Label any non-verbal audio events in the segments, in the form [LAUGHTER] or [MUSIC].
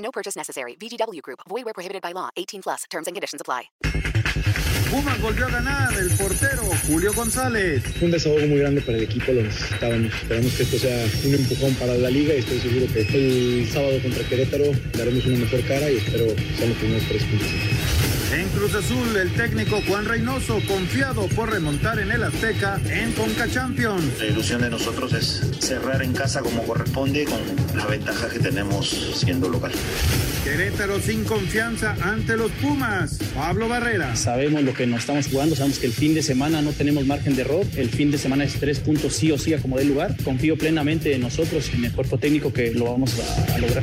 No purchase necessary. VGW Group. Void where prohibited by law. 18 plus. Terms and conditions apply. Pumas volvió a ganar el portero Julio González. Un desahogo muy grande para el equipo, lo necesitábamos. Esperamos que esto sea un empujón para la liga y estoy seguro que el sábado contra Querétaro daremos una mejor cara y espero sean los primeros tres puntos. En Cruz Azul, el técnico Juan Reynoso, confiado por remontar en el Azteca en Conca Champions. La ilusión de nosotros es cerrar en casa como corresponde con la ventaja que tenemos siendo local. Querétaro sin confianza ante los Pumas. Pablo Barrera. Sabemos lo que nos estamos jugando, sabemos que el fin de semana no tenemos margen de error, el fin de semana es tres puntos sí o sí a como dé lugar. Confío plenamente en nosotros y en el cuerpo técnico que lo vamos a, a lograr.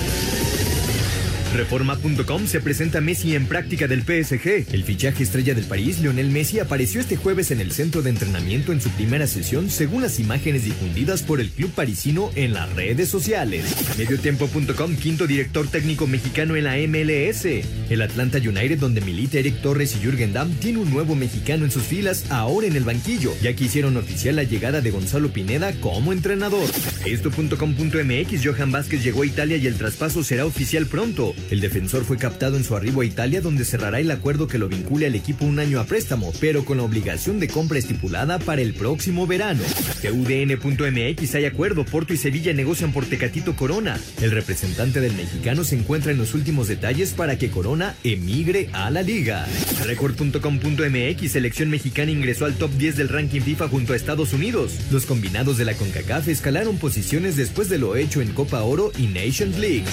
Reforma.com se presenta Messi en práctica del PSG. El fichaje estrella del París, Lionel Messi, apareció este jueves en el centro de entrenamiento en su primera sesión, según las imágenes difundidas por el club parisino en las redes sociales. Mediotiempo.com, quinto director técnico mexicano en la MLS. El Atlanta United, donde milita Eric Torres y Jürgen Damm, tiene un nuevo mexicano en sus filas, ahora en el banquillo, ya que hicieron oficial la llegada de Gonzalo Pineda como entrenador. Esto.com.mx, Johan Vázquez llegó a Italia y el traspaso será oficial pronto. El defensor fue captado en su arribo a Italia donde cerrará el acuerdo que lo vincule al equipo un año a préstamo, pero con la obligación de compra estipulada para el próximo verano. TUDN.mx hay acuerdo, Porto y Sevilla negocian por Tecatito Corona. El representante del mexicano se encuentra en los últimos detalles para que Corona emigre a la liga. Record.com.mx, selección mexicana ingresó al top 10 del ranking FIFA junto a Estados Unidos. Los combinados de la CONCACAF escalaron posiciones después de lo hecho en Copa Oro y Nations League.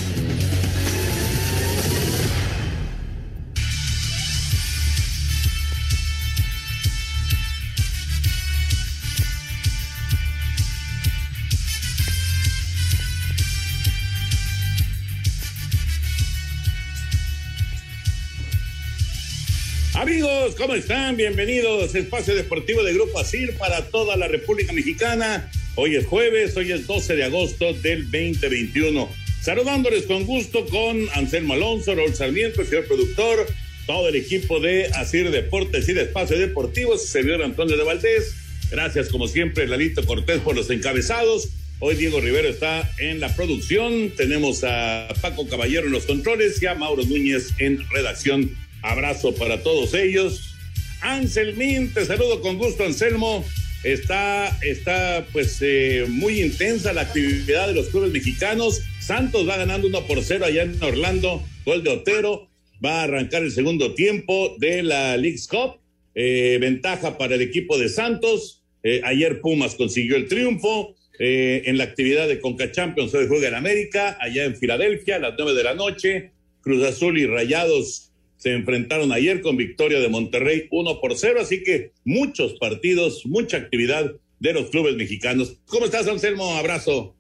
Amigos, ¿cómo están? Bienvenidos Espacio Deportivo de Grupo ASIR para toda la República Mexicana. Hoy es jueves, hoy es 12 de agosto del 2021. Saludándoles con gusto con Anselmo Alonso, Raúl Sarmiento, el señor productor, todo el equipo de ASIR Deportes y de Espacio Deportivo, su servidor Antonio de Valdés. Gracias, como siempre, Lalito Cortés por los encabezados. Hoy Diego Rivero está en la producción. Tenemos a Paco Caballero en los controles y a Mauro Núñez en redacción. Abrazo para todos ellos. Anselmín, te saludo con gusto, Anselmo. Está, está pues eh, muy intensa la actividad de los clubes mexicanos. Santos va ganando 1 por 0 allá en Orlando, gol de Otero. Va a arrancar el segundo tiempo de la League's Cup. Eh, ventaja para el equipo de Santos. Eh, ayer Pumas consiguió el triunfo. en la actividad de Conca Champions hoy juega en América, allá en Filadelfia, a las 9 de la noche. Cruz Azul y Rayados se enfrentaron ayer con victoria de Monterrey 1 por 0, así que muchos partidos, mucha actividad de los clubes mexicanos. ¿Cómo estás, Anselmo? Abrazo.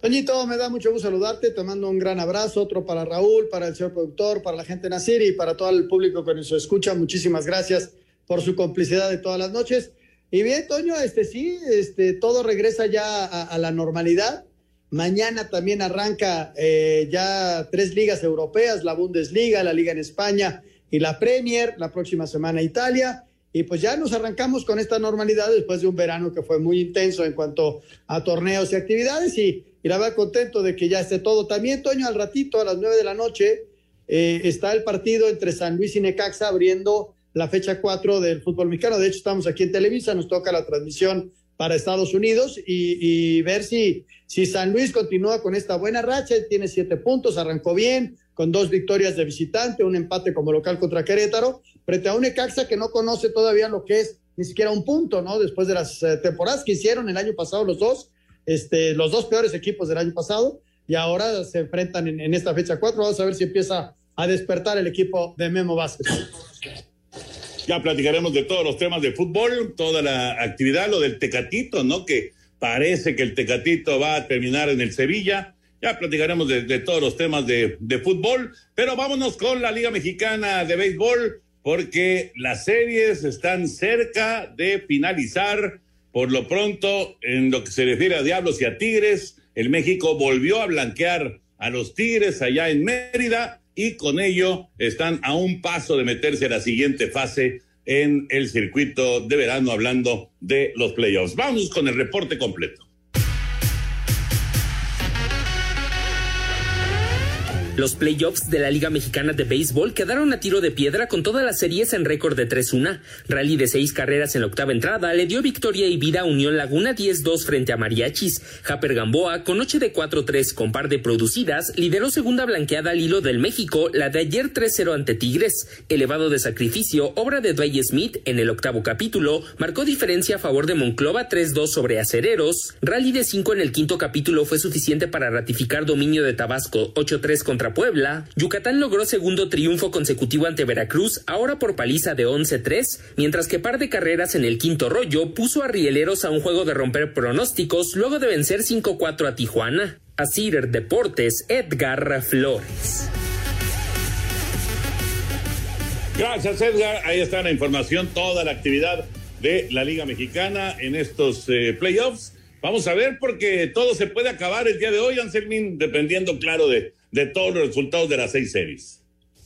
Toñito, me da mucho gusto saludarte, te mando un gran abrazo, otro para Raúl, para el señor productor, para la gente de Nacir y para todo el público que nos escucha. Muchísimas gracias por su complicidad de todas las noches. Y bien, Toño, este sí, este, todo regresa ya a la normalidad. Mañana también arranca eh, ya tres ligas europeas, la Bundesliga, la Liga en España y la Premier, la próxima semana Italia. Y pues ya nos arrancamos con esta normalidad después de un verano que fue muy intenso en cuanto a torneos y actividades. Y, y la verdad contento de que ya esté todo. También, Toño, al ratito, a las nueve de la noche, eh, está el partido entre San Luis y Necaxa abriendo la fecha 4 del fútbol mexicano. De hecho, estamos aquí en Televisa, nos toca la transmisión para Estados Unidos y, ver si, si San Luis continúa con esta buena racha, tiene siete puntos, arrancó bien, con dos victorias de visitante, un empate como local contra Querétaro, frente a un Necaxa que no conoce todavía lo que es ni siquiera un punto, ¿no? Después de las eh, temporadas que hicieron el año pasado los dos, este, los dos peores equipos del año pasado, y ahora se enfrentan en, en esta fecha cuatro. Vamos a ver si empieza a despertar el equipo de Memo Vázquez. Ya platicaremos de todos los temas de fútbol, toda la actividad, lo del Tecatito, ¿no? Que parece que el Tecatito va a terminar en el Sevilla. Ya platicaremos de, todos los temas de, de, fútbol, pero vámonos con la Liga Mexicana de Béisbol, porque las series están cerca de finalizar. Por lo pronto, en lo que se refiere a Diablos y a Tigres, el México volvió a blanquear a los Tigres allá en Mérida y con ello están a un paso de meterse a la siguiente fase en el circuito de verano hablando de los playoffs. Vamos con el reporte completo. Los playoffs de la Liga Mexicana de Béisbol quedaron a tiro de piedra con todas las series en récord de 3-1. Rally de seis carreras en la octava entrada le dio victoria y vida a Unión Laguna 10-2 frente a Mariachis. Japer Gamboa, con noche de 4-3 con par de producidas, lideró segunda blanqueada al hilo del México, la de ayer 3-0 ante Tigres. Elevado de sacrificio, obra de Dwayne Smith en el octavo capítulo, marcó diferencia a favor de Monclova 3-2 sobre Acereros. Rally de 5 en el quinto capítulo fue suficiente para ratificar dominio de Tabasco 8-3 contra Puebla, Yucatán logró segundo triunfo consecutivo ante Veracruz, ahora por paliza de 11-3, mientras que par de carreras en el quinto rollo puso a Rieleros a un juego de romper pronósticos luego de vencer 5-4 a Tijuana. A Deportes, Edgar Flores. Gracias, Edgar. Ahí está la información, toda la actividad de la Liga Mexicana en estos eh, playoffs. Vamos a ver porque todo se puede acabar el día de hoy, Anselmín, dependiendo, claro, de, de todos los resultados de las seis series.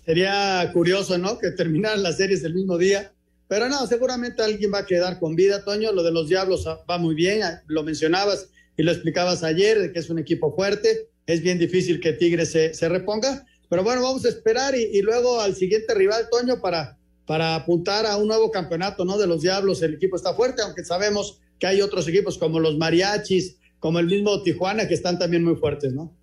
Sería curioso, ¿no? Que terminaran las series el mismo día. Pero no, seguramente alguien va a quedar con vida, Toño. Lo de los Diablos va muy bien. Lo mencionabas y lo explicabas ayer, que es un equipo fuerte. Es bien difícil que Tigres se, se reponga. Pero bueno, vamos a esperar y, y, luego al siguiente rival, Toño, para, para apuntar a un nuevo campeonato, ¿no? De los Diablos. El equipo está fuerte, aunque sabemos que hay otros equipos como los Mariachis, como el mismo Tijuana, que están también muy fuertes, ¿no?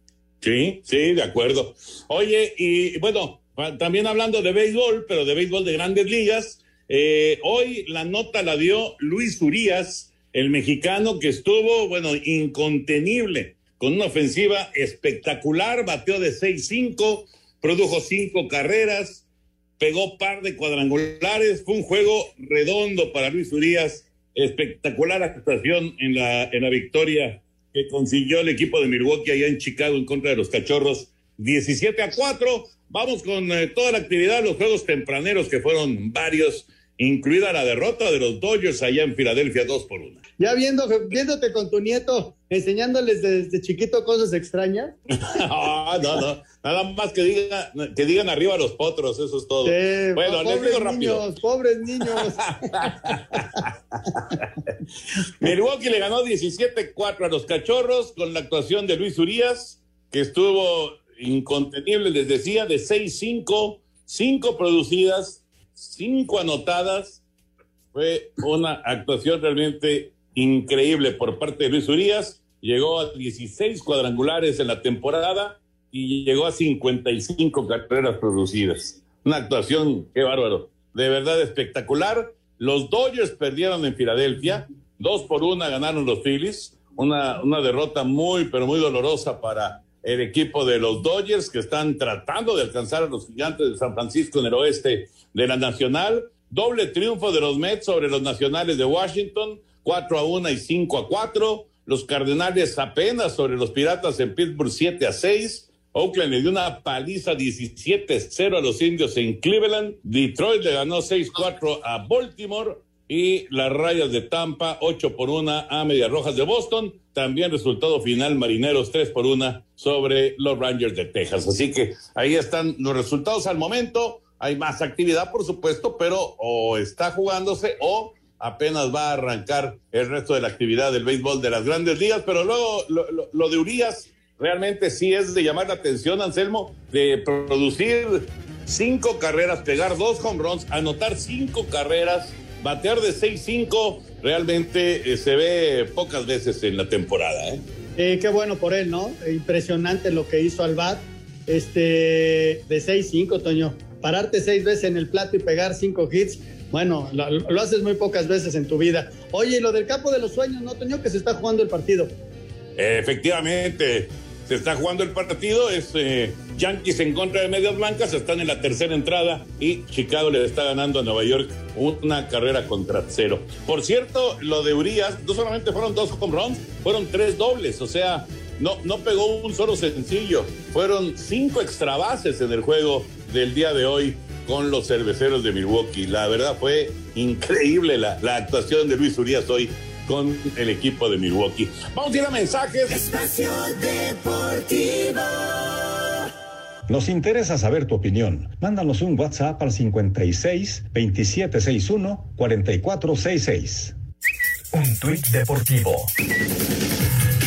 Sí, sí, de acuerdo. Oye, y bueno, también hablando de béisbol, pero de béisbol de grandes ligas, eh, hoy la nota la dio Luis Urias, el mexicano que estuvo, bueno, incontenible, con una ofensiva espectacular, bateó de 6-5, produjo cinco carreras, pegó par de cuadrangulares, fue un juego redondo para Luis Urias, espectacular actuación en la, en la victoria que consiguió el equipo de Milwaukee allá en Chicago en contra de los Cachorros 17 a 4. Vamos con eh, toda la actividad, los juegos tempraneros que fueron varios, incluida la derrota de los Dodgers allá en Filadelfia 2 por 1. Ya viendo, viéndote con tu nieto, enseñándoles desde chiquito cosas extrañas. no, [LAUGHS] no, no. Nada más que, diga, que digan arriba los potros, eso es todo. Sí, bueno, pobres les digo rápido. niños, pobres niños. [LAUGHS] Milwaukee le ganó 17-4 a los cachorros con la actuación de Luis Urias, que estuvo incontenible, les decía, de 6-5, 5 producidas, 5 anotadas. Fue una actuación realmente increíble por parte de Luis Urias. Llegó a 16 cuadrangulares en la temporada y llegó a 55 carreras producidas. Una actuación, qué bárbaro, de verdad espectacular. Los Dodgers perdieron en Filadelfia, dos por una ganaron los Phillies, una, una derrota muy, pero muy dolorosa para el equipo de los Dodgers que están tratando de alcanzar a los gigantes de San Francisco en el oeste de la Nacional. Doble triunfo de los Mets sobre los Nacionales de Washington, 4 a 1 y 5 a 4. Los Cardenales apenas sobre los Piratas en Pittsburgh 7 a 6. Oakland le dio una paliza 17-0 a los indios en Cleveland. Detroit le ganó 6-4 a Baltimore. Y las rayas de Tampa 8 por 1 a Medias Rojas de Boston. También resultado final Marineros 3 por 1 sobre los Rangers de Texas. Así que ahí están los resultados al momento. Hay más actividad, por supuesto, pero o está jugándose o apenas va a arrancar el resto de la actividad del béisbol de las grandes ligas. Pero luego lo, de Urias realmente sí es de llamar la atención, Anselmo, de producir cinco carreras, pegar dos home runs, anotar cinco carreras, batear de 6-5, realmente eh, se ve pocas veces en la temporada. ¿eh? Eh, qué bueno por él, ¿no? Impresionante lo que hizo al bat. Este, de 6-5, Toño. Pararte seis veces en el plato y pegar cinco hits, bueno, lo, haces muy pocas veces en tu vida. Oye, lo del campo de los sueños, ¿no, Toño? Que se está jugando el partido. Efectivamente, se está jugando el partido, es eh, Yankees en contra de Medias Blancas, están en la tercera entrada y Chicago le está ganando a Nueva York una carrera contra cero. Por cierto, lo de Urias, no solamente fueron dos home runs, fueron tres dobles, o sea, no, no pegó un solo sencillo, fueron cinco extra bases en el juego del día de hoy con los cerveceros de Milwaukee. La verdad fue increíble la, la actuación de Luis Urias hoy con el equipo de Milwaukee. Vamos a ir a mensajes. Espacio Deportivo. Nos interesa saber tu opinión. Mándanos un WhatsApp al 56 2761 4466. Un tuit deportivo.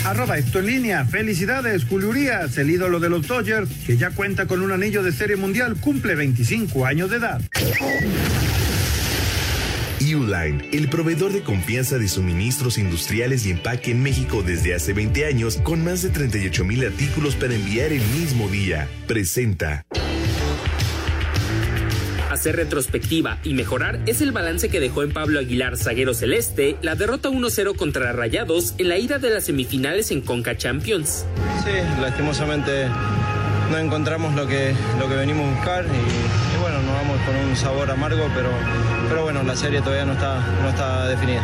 Arroba esto en línea. Felicidades, Julio Urias, el ídolo de los Dodgers, que ya cuenta con un anillo de serie mundial, cumple 25 años de edad. Uline, el proveedor de confianza de suministros industriales y empaque en México desde hace 20 años, con más de 38 mil artículos para enviar el mismo día, presenta. Hacer retrospectiva y mejorar es el balance que dejó en Pablo Aguilar, zaguero celeste, la derrota 1-0 contra Rayados en la ida de las semifinales en Conca Champions. Sí, lastimosamente no encontramos lo que, lo que venimos a buscar y, y, bueno, nos vamos con un sabor amargo, pero, pero bueno, la serie todavía no está, no está definida.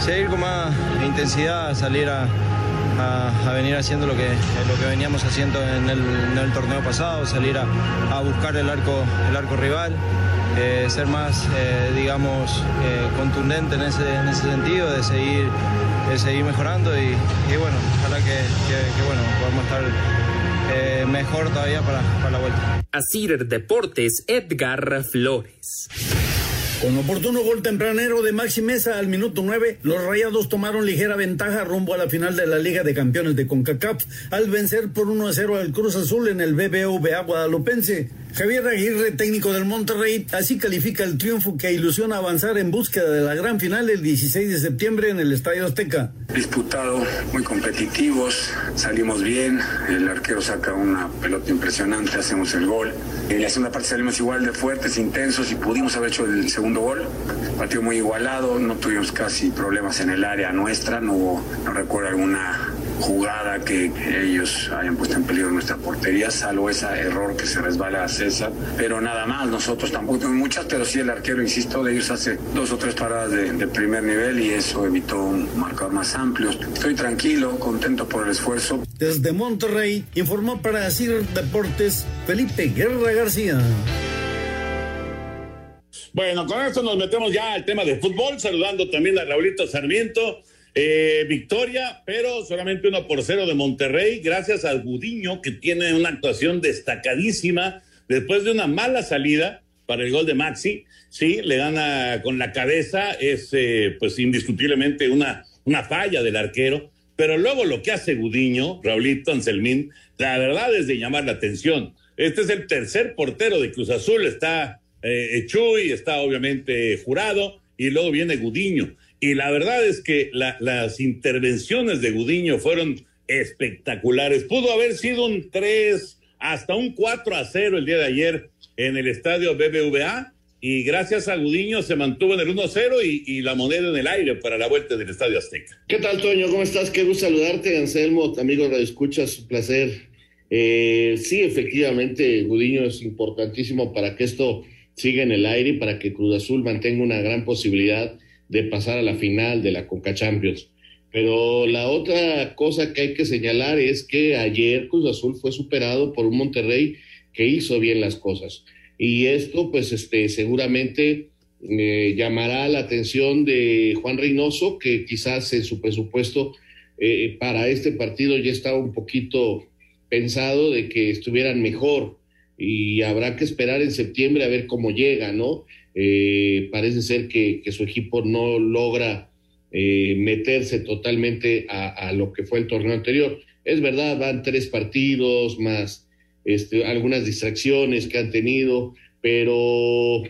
Seguir con más intensidad, salir a, a, venir haciendo lo que, lo que veníamos haciendo en el, torneo pasado, salir a, buscar el arco, el arco rival. Eh, ser más, eh, digamos, eh, contundente en ese, en ese sentido, de seguir, de seguir mejorando y, bueno, ojalá que, bueno, podamos estar mejor todavía para, para la vuelta. Asir Deportes, Edgar Flores. Con oportuno gol tempranero de Maxi Mesa al minuto 9, los Rayados tomaron ligera ventaja rumbo a la final de la Liga de Campeones de CONCACAF al vencer por 1 a 0 al Cruz Azul en el BBVA Guadalupense. Javier Aguirre, técnico del Monterrey, así califica el triunfo que ilusiona avanzar en búsqueda de la gran final el 16 de septiembre en el Estadio Azteca. Disputado, muy competitivos, salimos bien, el arquero saca una pelota impresionante, hacemos el gol. En la segunda parte salimos igual de fuertes, intensos y pudimos haber hecho el segundo gol. Partido muy igualado, no tuvimos casi problemas en el área nuestra, no hubo, no recuerdo alguna jugada que ellos hayan puesto en peligro nuestra portería, salvo ese error que se resbala a César. Pero nada más, nosotros tampoco tuvimos muchas, pero sí el arquero, insisto, de ellos hace dos o tres paradas de, de primer nivel y eso evitó un marcador más amplio. Estoy tranquilo, contento por el esfuerzo. Desde Monterrey, informó para CIR Deportes Felipe Guerra García. Bueno, con esto nos metemos ya al tema de fútbol, saludando también a Raulito Sarmiento. Eh, victoria, pero solamente uno por cero de Monterrey, gracias al Gudiño, que tiene una actuación destacadísima después de una mala salida para el gol de Maxi. Sí, le gana con la cabeza, es eh, pues indiscutiblemente una, una falla del arquero, pero luego lo que hace Gudiño, Raulito Anselmín, la verdad es de llamar la atención. Este es el tercer portero de Cruz Azul, está eh, Chuy, está obviamente jurado, y luego viene Gudiño. Y la verdad es que la, las intervenciones de Gudiño fueron espectaculares. Pudo haber sido un 3, hasta un 4 a 0 el día de ayer en el estadio BBVA. Y gracias a Gudiño se mantuvo en el 1-0 y, y, la moneda en el aire para la vuelta del Estadio Azteca. ¿Qué tal, Toño? ¿Cómo estás? Qué gusto saludarte, Anselmo, amigos de Escuchas, un placer. Eh, sí, efectivamente, Gudiño es importantísimo para que esto siga en el aire y para que Cruz Azul mantenga una gran posibilidad de pasar a la final de la Conca Champions. Pero la otra cosa que hay que señalar es que ayer Cruz Azul fue superado por un Monterrey que hizo bien las cosas. Y esto, pues, este, seguramente eh, llamará la atención de Juan Reynoso, que quizás en su presupuesto eh, para este partido ya estaba un poquito pensado de que estuvieran mejor y habrá que esperar en septiembre a ver cómo llega, ¿no? Eh, parece ser que, que, su equipo no logra eh, meterse totalmente a, lo que fue el torneo anterior. Es verdad, van tres partidos más este, algunas distracciones que han tenido, pero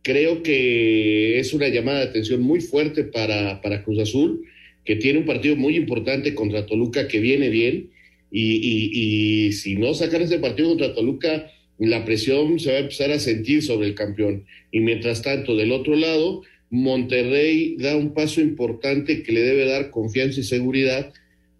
creo que es una llamada de atención muy fuerte para, para Cruz Azul, que tiene un partido muy importante contra Toluca que viene bien, y, y, y si no sacan ese partido contra Toluca, la presión se va a empezar a sentir sobre el campeón. Y mientras tanto, del otro lado, Monterrey da un paso importante que le debe dar confianza y seguridad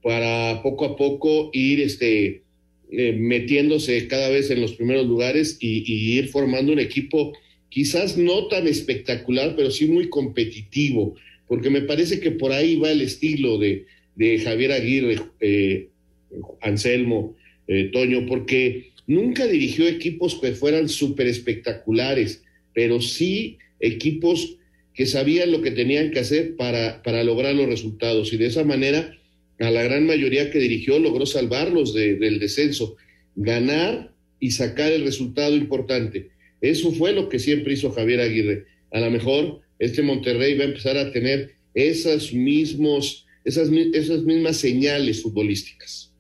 para poco a poco ir este, eh, metiéndose cada vez en los primeros lugares y, ir formando un equipo quizás no tan espectacular, pero sí muy competitivo, porque me parece que por ahí va el estilo de, de Javier Aguirre, eh, Anselmo, eh, Toño, porque nunca dirigió equipos que fueran súper espectaculares, pero sí equipos que sabían lo que tenían que hacer para, para lograr los resultados y de esa manera a la gran mayoría que dirigió logró salvarlos de, del descenso, ganar y sacar el resultado importante. Eso fue lo que siempre hizo Javier Aguirre. A lo mejor este Monterrey va a empezar a tener esas, mismos, esas, esas mismas señales futbolísticas.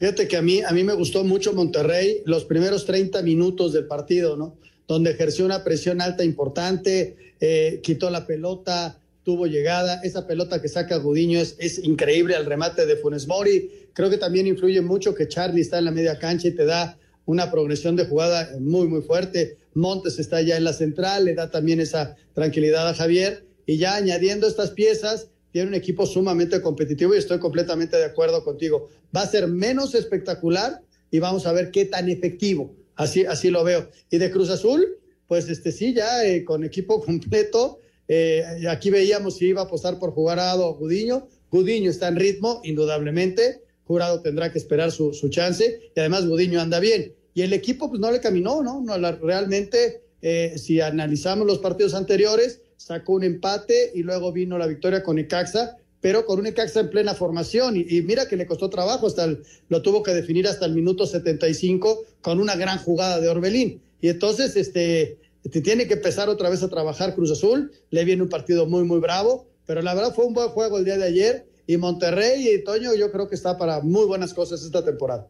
Fíjate que a mí, a mí me gustó mucho Monterrey los primeros 30 minutos del partido, ¿no? Donde ejerció una presión alta importante, eh, quitó la pelota, tuvo llegada, esa pelota que saca Gudiño es, es, increíble al remate de Funes Mori. Creo que también influye mucho que Charlie está en la media cancha y te da una progresión de jugada muy, muy fuerte. Montes está ya en la central, le da también esa tranquilidad a Javier. Y ya añadiendo estas piezas, tiene un equipo sumamente competitivo y estoy completamente de acuerdo contigo. Va a ser menos espectacular y vamos a ver qué tan efectivo. Así, así lo veo. Y de Cruz Azul, pues este sí, ya eh, con equipo [LAUGHS] completo eh, aquí veíamos si iba a apostar por Jurado o Gudiño. Gudiño está en ritmo, indudablemente. Jurado tendrá que esperar su, su, chance. Y además Gudiño anda bien. Y el equipo pues no le caminó, ¿no? no realmente, eh, si analizamos los partidos anteriores, sacó un empate y luego vino la victoria con Icaxa, pero con un Icaxa en plena formación. Y, mira que le costó trabajo, hasta el, lo tuvo que definir hasta el minuto 75 con una gran jugada de Orbelín. Y entonces, este, te tiene que empezar otra vez a trabajar Cruz Azul, le viene un partido muy, muy bravo, pero la verdad fue un buen juego el día de ayer y Monterrey y Toño yo creo que está para muy buenas cosas esta temporada.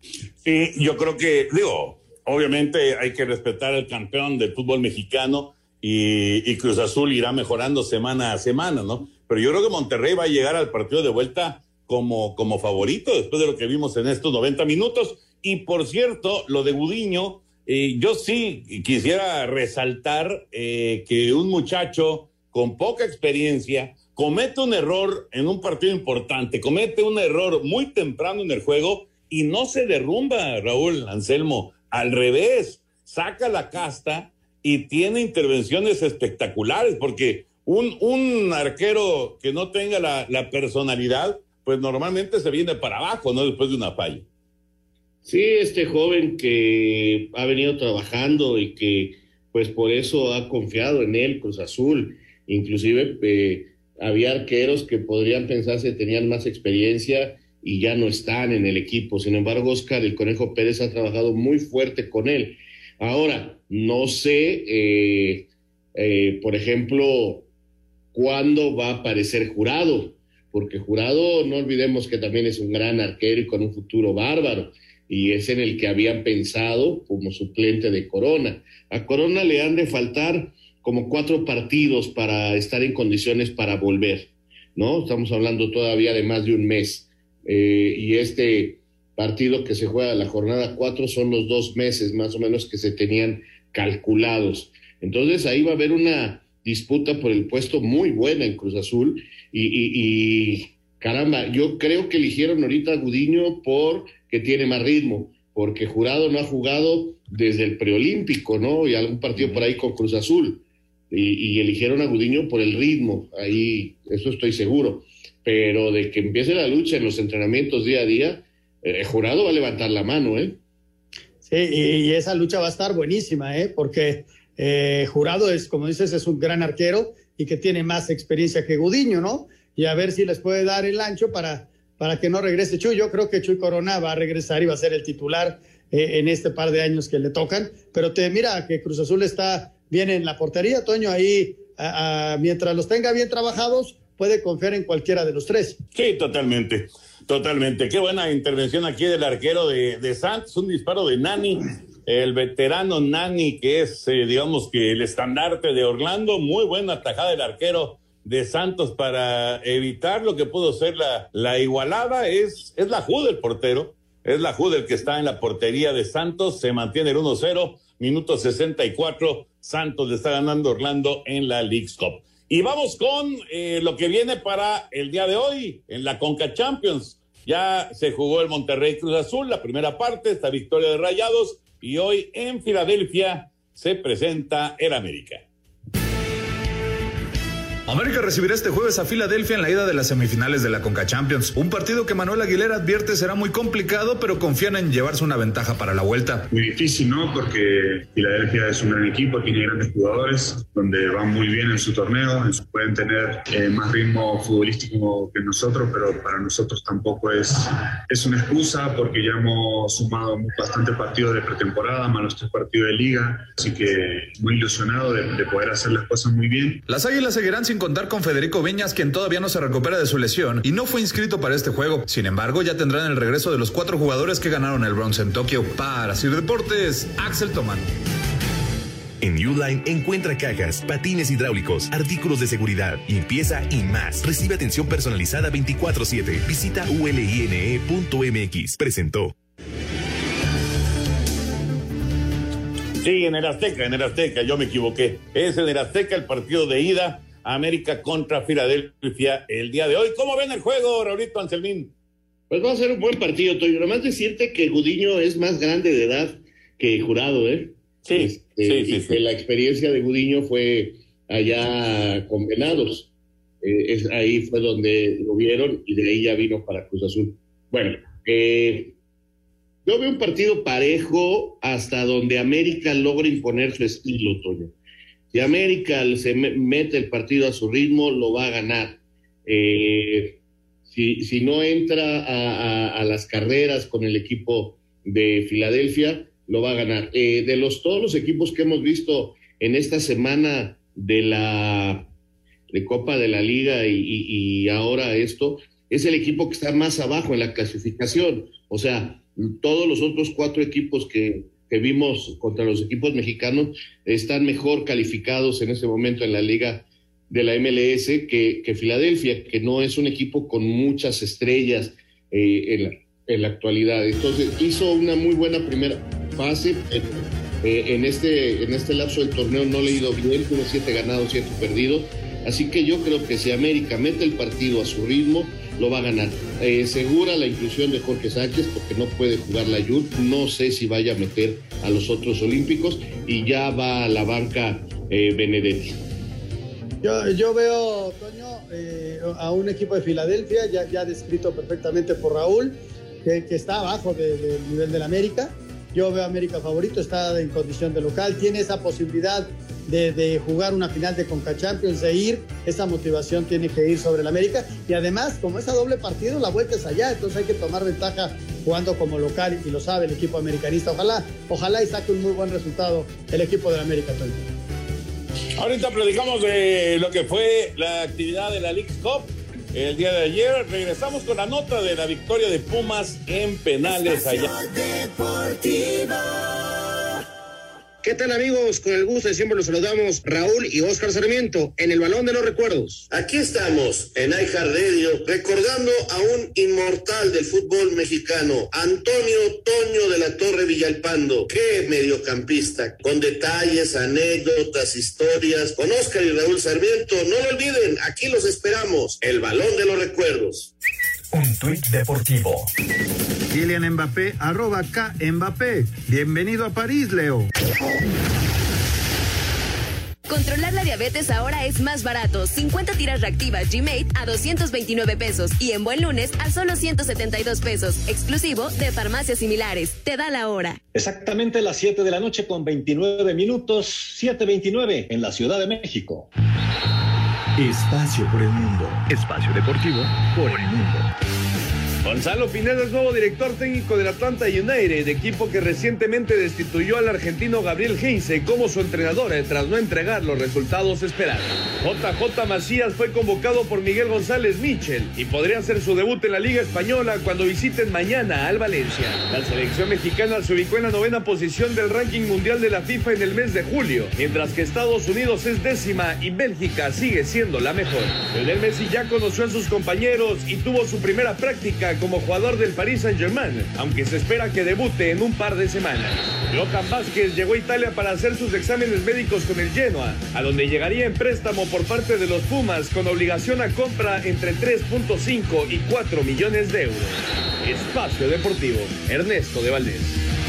Sí, yo creo que, digo, obviamente hay que respetar al campeón del fútbol mexicano y, Cruz Azul irá mejorando semana a semana, ¿no? Pero yo creo que Monterrey va a llegar al partido de vuelta como, como favorito después de lo que vimos en estos 90 minutos. Y por cierto, lo de Gudiño, eh, yo sí quisiera resaltar eh, que un muchacho con poca experiencia comete un error en un partido importante, comete un error muy temprano en el juego y no se derrumba, Raúl Anselmo. Al revés, saca la casta y tiene intervenciones espectaculares, porque un, un arquero que no tenga la, personalidad, pues normalmente se viene para abajo, ¿no? Después de una falla. Sí, este joven que ha venido trabajando y que pues por eso ha confiado en él, Cruz Azul. Inclusive eh, había arqueros que podrían pensarse tenían más experiencia y ya no están en el equipo. Sin embargo, Oscar el Conejo Pérez ha trabajado muy fuerte con él. Ahora, no sé, eh, eh, por ejemplo, cuándo va a aparecer jurado, porque jurado, no olvidemos que también es un gran arquero y con un futuro bárbaro y es en el que habían pensado como suplente de Corona. A Corona le han de faltar como cuatro partidos para estar en condiciones para volver, ¿no? Estamos hablando todavía de más de un mes. Eh, y este partido que se juega la jornada cuatro son los dos meses más o menos que se tenían calculados. Entonces ahí va a haber una disputa por el puesto muy buena en Cruz Azul y, y, y caramba, yo creo que eligieron ahorita a Gudiño por que tiene más ritmo, porque Jurado no ha jugado desde el preolímpico, ¿no? Y algún partido por ahí con Cruz Azul. Y, y, eligieron a Gudiño por el ritmo, ahí, eso estoy seguro. Pero de que empiece la lucha en los entrenamientos día a día, eh, Jurado va a levantar la mano, ¿eh? Sí, y, y esa lucha va a estar buenísima, ¿eh? Porque eh, Jurado es, como dices, es un gran arquero y que tiene más experiencia que Gudiño, ¿no? Y a ver si les puede dar el ancho para para que no regrese Chuy. Yo creo que Chuy Corona va a regresar y va a ser el titular eh, en este par de años que le tocan. Pero te mira que Cruz Azul está bien en la portería, Toño, ahí a, a, mientras los tenga bien trabajados, puede confiar en cualquiera de los tres. Sí, totalmente. Totalmente. Qué buena intervención aquí del arquero de, Santos, un disparo de Nani, el veterano Nani, que es, eh, digamos que el estandarte de Orlando. Muy buena tajada del arquero de Santos para evitar lo que pudo ser la, la igualada. Es, es la Jude el portero, es la Jude el que está en la portería de Santos. Se mantiene el 1-0, minuto 64. Santos le está ganando Orlando en la League's Cup. Y vamos con eh, lo que viene para el día de hoy en la Conca Champions. Ya se jugó el Monterrey Cruz Azul, la primera parte, esta victoria de Rayados, y hoy en Filadelfia se presenta el América. América recibirá este jueves a Filadelfia en la ida de las semifinales de la Conca Champions. Un partido que Manuel Aguilera advierte será muy complicado, pero confían en llevarse una ventaja para la vuelta. Muy difícil, ¿no? Porque Filadelfia es un gran equipo, tiene grandes jugadores, donde van muy bien en su torneo, pueden tener eh, más ritmo futbolístico que nosotros, pero para nosotros tampoco es, es una excusa porque ya hemos sumado bastante partidos de pretemporada, más los tres partidos de liga, así que muy ilusionado de, de poder hacer las cosas muy bien. Las Águilas seguirán sin contar con Federico Viñas, quien todavía no se recupera de su lesión y no fue inscrito para este juego. Sin embargo, ya tendrán el regreso de los cuatro jugadores que ganaron el bronce en Tokio. Para Sir Deportes, Axel Toman. En Uline encuentra cajas, patines hidráulicos, artículos de seguridad, limpieza y más. Recibe atención personalizada 24/7. Visita uline.mx. Presentó. Sí, en el Azteca, en el Azteca, yo me equivoqué. Es en el Azteca el partido de ida América contra Filadelfia el día de hoy. ¿Cómo ven el juego, Raulito Anselmín? Pues va a ser un buen partido, Toyo. Nomás decirte que Gudiño es más grande de edad que Jurado, ¿eh? Sí, Este, sí, y sí, que sí. la experiencia de Gudiño fue allá con Venados. Eh, es, ahí fue donde lo vieron y de ahí ya vino para Cruz Azul. Bueno, eh, yo veo un partido parejo hasta donde América logra imponer su estilo, Toño. Si América se me- mete el partido a su ritmo, lo va a ganar. Eh, si, si no entra a, las carreras con el equipo de Filadelfia, lo va a ganar. Eh, de los todos los equipos que hemos visto en esta semana de la de Copa de la Liga y ahora esto, es el equipo que está más abajo en la clasificación. O sea, todos los otros cuatro equipos que, que vimos contra los equipos mexicanos están mejor calificados en este momento en la liga de la MLS que, que Filadelfia, que no es un equipo con muchas estrellas eh, en, la, en la actualidad. Entonces hizo una muy buena primera fase. pero, eh, en, este, en este lapso del torneo no le ha ido bien, tuvo siete ganados, siete perdidos. Así que yo creo que si América mete el partido a su ritmo, lo va a ganar. Eh, segura la inclusión de Jorge Sánchez porque no puede jugar la Jun. No sé si vaya a meter a los otros olímpicos y ya va a la banca eh, Benedetti. Yo, yo veo, Toño, eh, a un equipo de Filadelfia, ya, descrito perfectamente por Raúl, que, está abajo de- del nivel del América. Yo veo a América favorito, está en condición de local, tiene esa posibilidad de, jugar una final de Conca Champions, de ir, esa motivación tiene que ir sobre el América. Y además, como es a doble partido, la vuelta es allá, entonces hay que tomar ventaja jugando como local y lo sabe el equipo americanista. Ojalá, ojalá y saque un muy buen resultado el equipo del América. Ahorita platicamos de lo que fue la actividad de la League Cup el día de ayer. Regresamos con la nota de la victoria de Pumas en penales allá. ¿Qué tal amigos? Con el gusto de siempre los saludamos Raúl y Oscar Sarmiento en el Balón de los Recuerdos. Aquí estamos en iHeartRadio recordando a un inmortal del fútbol mexicano, Antonio Toño de la Torre Villalpando. Qué mediocampista, con detalles, anécdotas, historias, con Oscar y Raúl Sarmiento. No lo olviden, aquí los esperamos. El Balón de los Recuerdos. Un tuit deportivo. Kylian Mbappé, arroba K Mbappé. Bienvenido a París, Leo. Controlar la diabetes ahora es más barato. 50 tiras reactivas G-Mate a 229 pesos y en Buen Lunes a solo 172 pesos, exclusivo de farmacias similares. Te da la hora. Exactamente las 7 de la noche con 29 minutos, 7.29 en la Ciudad de México. Espacio por el mundo. Espacio deportivo por el mundo. Gonzalo Pineda es nuevo director técnico del Atlanta United, equipo que recientemente destituyó al argentino Gabriel Heinze como su entrenador eh, tras no entregar los resultados esperados. JJ Macías fue convocado por Miguel González Michel y podría hacer su debut en la Liga Española cuando visiten mañana al Valencia. La selección mexicana se ubicó en la novena posición del ranking mundial de la FIFA en el mes de julio, mientras que Estados Unidos es décima y Bélgica sigue siendo la mejor. Lionel Messi ya conoció a sus compañeros y tuvo su primera práctica como jugador del Paris Saint-Germain, aunque se espera que debute en un par de semanas. Johan Vázquez llegó a Italia para hacer sus exámenes médicos con el Genoa, a donde llegaría en préstamo por parte de los Pumas con obligación a compra entre 3.5 y 4 millones de euros. Espacio Deportivo, Ernesto de Valdés.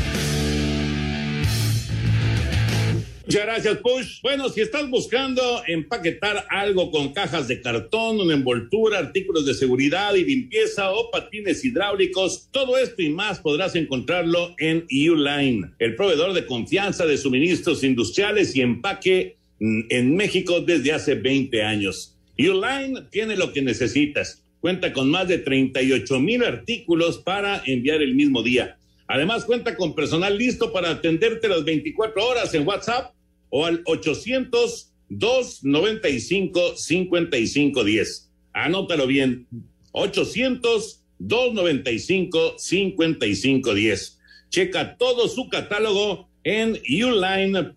Muchas gracias, Push. Bueno, si estás buscando empaquetar algo con cajas de cartón, una envoltura, artículos de seguridad y limpieza o patines hidráulicos, todo esto y más podrás encontrarlo en Uline, el proveedor de confianza de suministros industriales y empaque en México desde hace 20 años. Uline tiene lo que necesitas. Cuenta con más de 38 mil artículos para enviar el mismo día. Además, cuenta con personal listo para atenderte las 24 horas en WhatsApp o al 800-295-5510. Anótalo bien, 800-295-5510. Checa todo su catálogo en uline.mx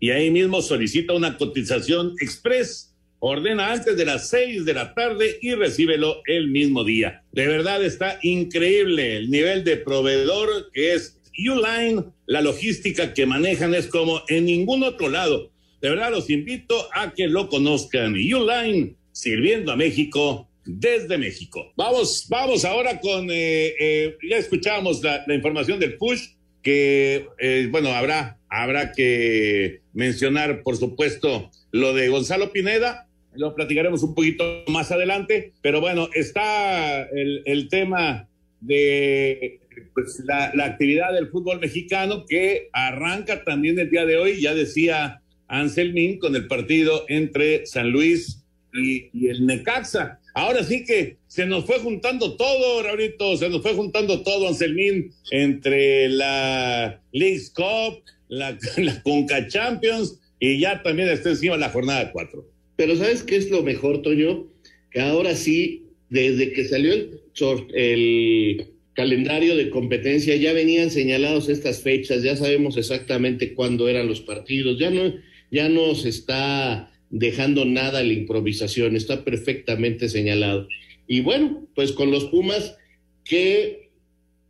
y ahí mismo solicita una cotización express. Ordena antes de las seis de la tarde y recíbelo el mismo día. De verdad está increíble el nivel de proveedor que es Uline, la logística que manejan es como en ningún otro lado. De verdad los invito a que lo conozcan. Uline, sirviendo a México desde México. Vamos, vamos ahora con, eh, eh, ya escuchábamos la, información del push, que, eh, bueno, habrá, habrá que mencionar, por supuesto, lo de Gonzalo Pineda, lo platicaremos un poquito más adelante, pero bueno, está el tema de pues, la, la, actividad del fútbol mexicano que arranca también el día de hoy, ya decía Anselmín, con el partido entre San Luis y, y, el Necaxa. Ahora sí que se nos fue juntando todo, Raulito, se nos fue juntando todo, Anselmín, entre la League Cup, la, [LAUGHS] la Conca Champions y ya también está encima la jornada 4. Pero ¿sabes qué es lo mejor, Toño? Que ahora sí, desde que salió el, el calendario de competencia, ya venían señalados estas fechas, ya sabemos exactamente cuándo eran los partidos, ya no, ya se está dejando nada la improvisación, está perfectamente señalado. Y bueno, pues con los Pumas, que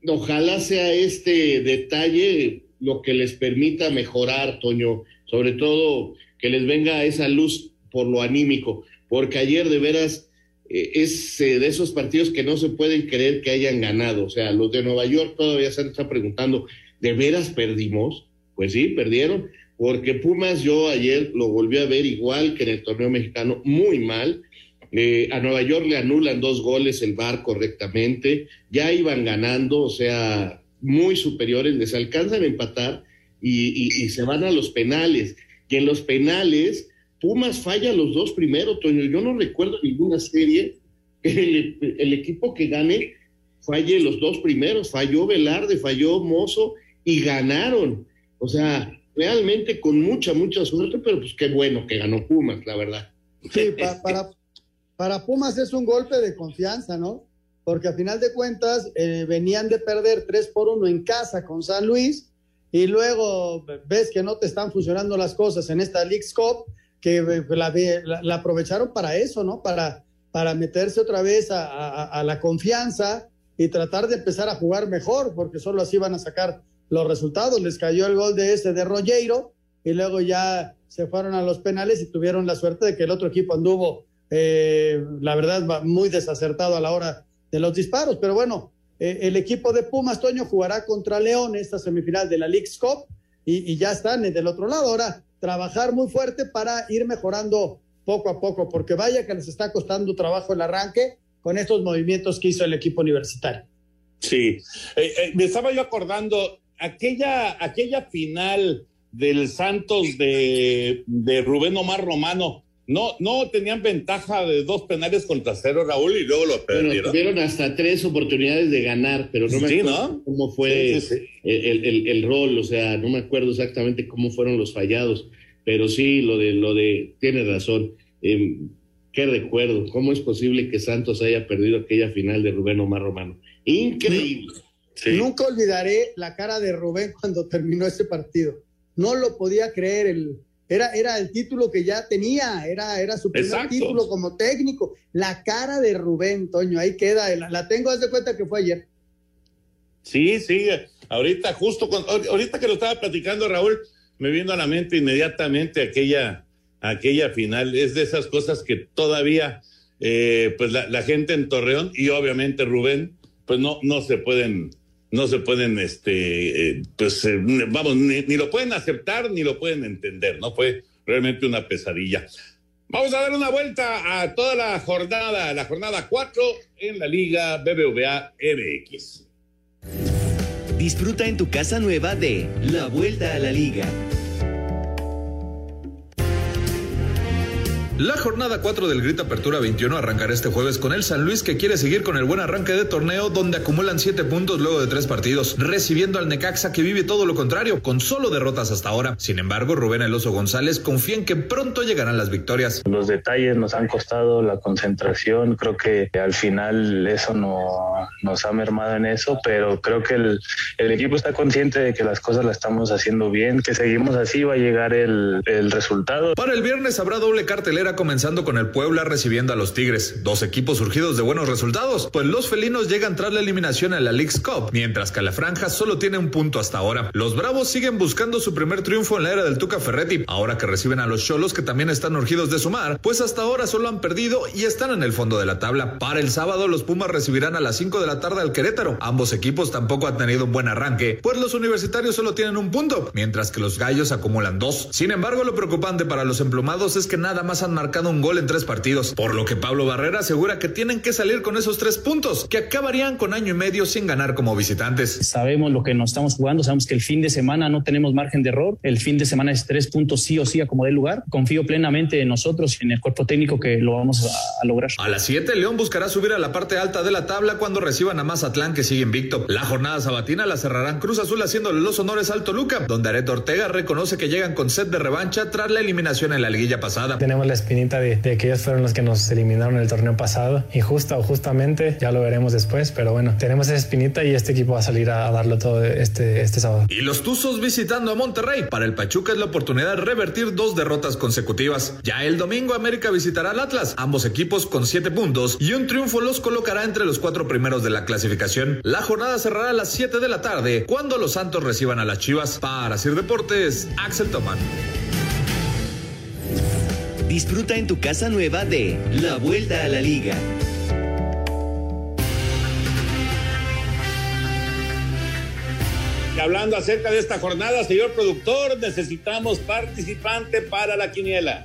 ojalá sea este detalle lo que les permita mejorar, Toño, sobre todo que les venga esa luz por lo anímico, porque ayer de veras es eh, de esos partidos que no se pueden creer que hayan ganado. O sea, los de Nueva York todavía se están preguntando, ¿de veras perdimos? Pues sí, perdieron, porque Pumas yo ayer lo volví a ver igual que en el torneo mexicano, muy mal. Eh, a Nueva York le anulan dos goles el VAR correctamente, ya iban ganando, o sea, muy superiores, les alcanzan a empatar y, y, y se van a los penales. Y en los penales Pumas falla los dos primeros, Toño. Yo no recuerdo ninguna serie que el, equipo que gane falle los dos primeros. Falló Velarde, falló Mozo y ganaron. O sea, realmente con mucha, mucha suerte, pero pues qué bueno que ganó Pumas, la verdad. Sí, pa, para, para Pumas es un golpe de confianza, ¿no? Porque a final de cuentas eh, venían de perder 3 por 1 en casa con San Luis y luego ves que no te están funcionando las cosas en esta League Cup que eh, la, la, aprovecharon para eso, ¿no? Para, para meterse otra vez a, la confianza y tratar de empezar a jugar mejor, porque solo así van a sacar los resultados. Les cayó el gol de ese de Rollero y luego ya se fueron a los penales y tuvieron la suerte de que el otro equipo anduvo, eh, la verdad, muy desacertado a la hora de los disparos. Pero bueno, eh, el equipo de Pumas, Toño, jugará contra León esta semifinal de la League's Cup y, y ya están del otro lado. Ahora, trabajar muy fuerte para ir mejorando poco a poco, porque vaya que les está costando trabajo el arranque con estos movimientos que hizo el equipo universitario. Sí, eh, eh, me estaba yo acordando aquella, aquella final del Santos de, de Rubén Omar Romano, no, no tenían ventaja de dos penales contra cero, Raúl, y luego lo perdieron. tuvieron hasta tres oportunidades de ganar, pero no me acuerdo cómo fue el, el, el, rol, o sea, no me acuerdo exactamente cómo fueron los fallados, pero sí, lo de, lo de, tiene razón. Eh, qué recuerdo, cómo es posible que Santos haya perdido aquella final de Rubén Omar Romano. Increíble. Nunca olvidaré la cara de Rubén cuando terminó ese partido. No lo podía creer, el, era, era el título que ya tenía, era, era su primer título como técnico. La cara de Rubén, Toño, ahí queda, la, tengo, haz de cuenta que fue ayer. Sí, sí, ahorita justo, ahorita que lo estaba platicando Raúl, me vino a la mente inmediatamente aquella, aquella final. Es de esas cosas que todavía, eh, pues la, gente en Torreón y obviamente Rubén, pues no, no se pueden no se pueden, este, eh, pues, eh, vamos, ni, lo pueden aceptar ni lo pueden entender, ¿no? Fue realmente una pesadilla. Vamos a dar una vuelta a toda la jornada, la jornada 4 en la Liga BBVA MX. Disfruta en tu casa nueva de La Vuelta a la Liga. La jornada 4 del Grita Apertura 21 arrancará este jueves con el San Luis que quiere seguir con el buen arranque de torneo donde acumulan 7 puntos luego de 3 partidos, recibiendo al Necaxa que vive todo lo contrario, con solo derrotas hasta ahora. Sin embargo, Rubén Eloso González confía en que pronto llegarán las victorias. Los detalles nos han costado la concentración, creo que al final eso no nos ha mermado en eso, pero creo que el, el equipo está consciente de que las cosas las estamos haciendo bien, que seguimos así va a llegar el, el resultado. Para el viernes habrá doble cartelera comenzando con el Puebla recibiendo a los Tigres, dos equipos surgidos de buenos resultados, pues los felinos llegan tras la eliminación en la League's Cup, mientras que la franja solo tiene un punto hasta ahora. Los Bravos siguen buscando su primer triunfo en la era del Tuca Ferretti, ahora que reciben a los Cholos que también están urgidos de sumar, pues hasta ahora solo han perdido y están en el fondo de la tabla. Para el sábado los Pumas recibirán a las 5 de la tarde al Querétaro. Ambos equipos tampoco han tenido un buen arranque, pues los universitarios solo tienen un punto, mientras que los gallos acumulan dos. Sin embargo, lo preocupante para los emplumados es que nada más han marcado un gol en tres partidos, por lo que Pablo Barrera asegura que tienen que salir con esos tres puntos, que acabarían con año y medio sin ganar como visitantes. Sabemos lo que nos estamos jugando, sabemos que el fin de semana no tenemos margen de error, el fin de semana es tres puntos sí o sí a como dé lugar. Confío plenamente en nosotros y en el cuerpo técnico que lo vamos a, lograr. A las 7, León buscará subir a la parte alta de la tabla cuando reciban a Mazatlán que sigue invicto. La jornada sabatina la cerrarán Cruz Azul haciéndole los honores al Toluca, donde Areto Ortega reconoce que llegan con set de revancha tras la eliminación en la liguilla pasada. Tenemos la espinita de, que ellos fueron los que nos eliminaron el torneo pasado. Injusta o justamente, ya lo veremos después, pero bueno, tenemos esa espinita y este equipo va a salir a, darlo todo este, este sábado. Y los Tuzos visitando a Monterrey. Para el Pachuca es la oportunidad de revertir dos derrotas consecutivas. Ya el domingo América visitará al Atlas, ambos equipos con siete puntos y un triunfo los colocará entre los cuatro primeros de la clasificación. La jornada cerrará a las 7 de la tarde cuando los Santos reciban a las Chivas. Para Sir Deportes, Axel Toman. Disfruta en tu casa nueva de La Vuelta a la Liga. Y hablando acerca de esta jornada, señor productor, necesitamos participante para la quiniela.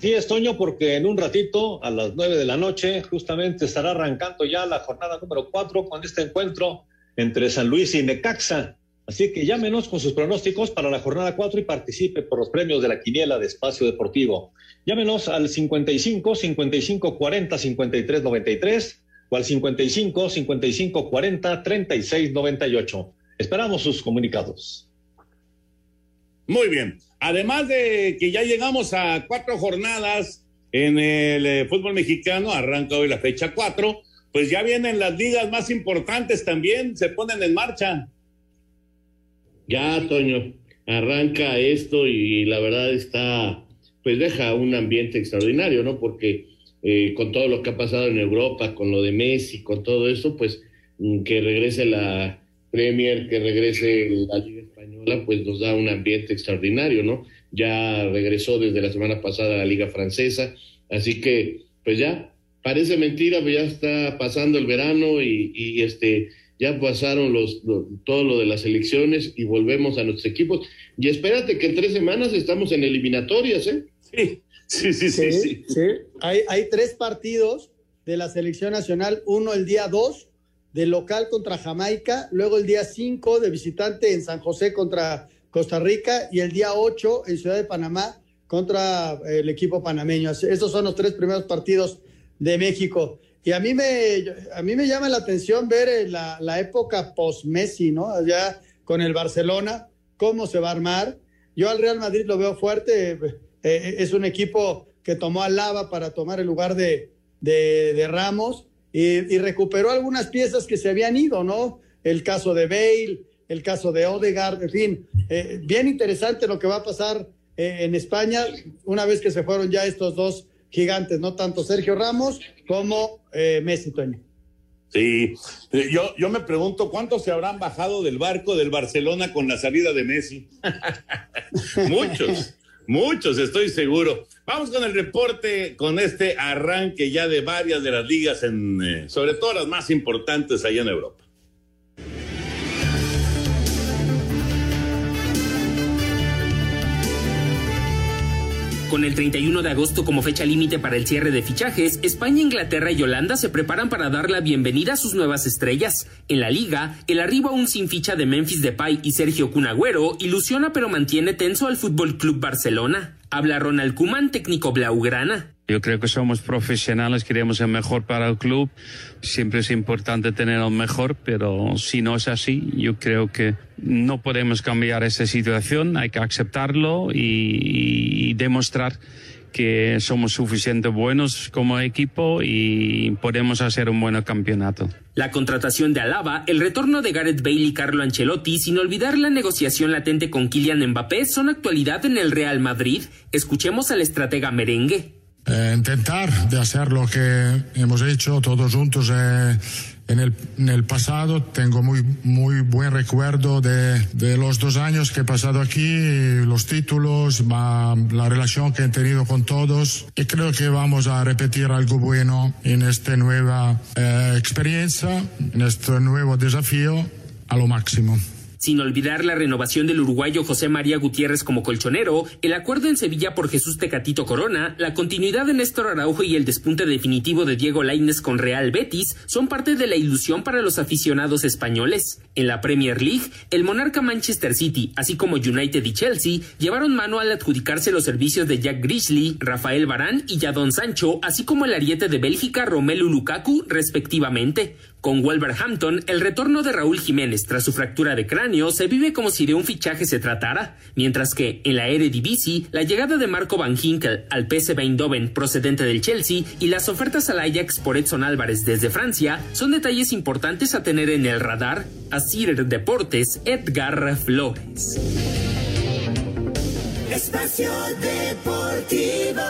Sí, Estoño, porque en un ratito, a las nueve de la noche, justamente estará arrancando ya la jornada número cuatro con este encuentro entre San Luis y Necaxa. Así que llámenos con sus pronósticos para la jornada 4 y participe por los premios de la quiniela de Espacio Deportivo. Llámenos al 55 55 40 53 93 o al 55 55 40 36 98. Esperamos sus comunicados. Muy bien. Además de que ya llegamos a cuatro jornadas en el eh, fútbol mexicano, arranca hoy la fecha 4, pues ya vienen las ligas más importantes también, se ponen en marcha. Ya, Toño, arranca esto y la verdad está, pues deja un ambiente extraordinario, ¿no? Porque eh, con todo lo que ha pasado en Europa, con lo de Messi, con todo esto, pues mm, que regrese la Premier, que regrese la Liga Española, pues nos da un ambiente extraordinario, ¿no? Ya regresó desde la semana pasada la Liga Francesa, así que, pues ya, parece mentira, pero ya está pasando el verano y, y este ya pasaron los, todo lo de las elecciones y volvemos a nuestros equipos. Y espérate que en tres semanas estamos en eliminatorias, ¿eh? Sí, sí, sí, sí. sí, Hay, hay tres partidos de la selección nacional, uno el día 2 de local contra Jamaica, luego el día 5 de visitante en San José contra Costa Rica y el día 8 en Ciudad de Panamá contra el equipo panameño. Estos son los tres primeros partidos de México. Y a mí me, a mí me llama la atención ver eh, la, la época post-Messi, ¿no? Ya con el Barcelona, cómo se va a armar. Yo al Real Madrid lo veo fuerte, eh, es un equipo que tomó a Lava para tomar el lugar de, de, Ramos y, recuperó algunas piezas que se habían ido, ¿no? El caso de Bale, el caso de Odegaard, en fin, eh, bien interesante lo que va a pasar en España una vez que se fueron ya estos dos gigantes, no tanto Sergio Ramos como eh, Messi, Toño. Sí, eh, yo, yo me pregunto cuántos se habrán bajado del barco del Barcelona con la salida de Messi. [LAUGHS] muchos, muchos, estoy seguro. Vamos con el reporte, con este arranque ya de varias de las ligas, en, eh, sobre todo las más importantes allá en Europa. Con el 31 de agosto como fecha límite para el cierre de fichajes, España, Inglaterra y Holanda se preparan para dar la bienvenida a sus nuevas estrellas. En la liga, el arribo aún sin ficha de Memphis Depay y Sergio Cunagüero ilusiona pero mantiene tenso al Fútbol Club Barcelona. Habla Ronald Kuman, técnico blaugrana. Yo creo que somos profesionales, queremos el mejor para el club. Siempre es importante tener el mejor, pero si no es así, yo creo que no podemos cambiar esa situación. Hay que aceptarlo y, demostrar que somos suficientemente buenos como equipo y podemos hacer un buen campeonato. La contratación de Alaba, el retorno de Gareth Bale y Carlo Ancelotti, sin olvidar la negociación latente con Kylian Mbappé, son actualidad en el Real Madrid. Escuchemos al estratega merengue. Eh, intentar de hacer lo que hemos hecho todos juntos eh, en, el, pasado. Tengo muy, muy buen recuerdo de, los dos años que he pasado aquí, los títulos, la relación que he tenido con todos. Y creo que vamos a repetir algo bueno en esta nueva eh, experiencia, en este nuevo desafío a lo máximo sin olvidar la renovación del uruguayo José María Gutiérrez como colchonero, el acuerdo en Sevilla por Jesús Tecatito Corona, la continuidad de Néstor Araujo y el despunte definitivo de Diego Lainez con Real Betis son parte de la ilusión para los aficionados españoles. En la Premier League, el monarca Manchester City, así como United y Chelsea, llevaron mano al adjudicarse los servicios de Jack Grizzly, Rafael Barán y Jadon Sancho, así como el ariete de Bélgica Romelu Lukaku, respectivamente. Con Wolverhampton, el retorno de Raúl Jiménez tras su fractura de cráneo se vive como si de un fichaje se tratara, mientras que en la Eredivisie, la llegada de Marco Van Ginkel al PSV Eindhoven procedente del Chelsea y las ofertas al Ajax por Edson Álvarez desde Francia son detalles importantes a tener en el radar. Asir Deportes, Edgar Flores. Espacio Deportivo.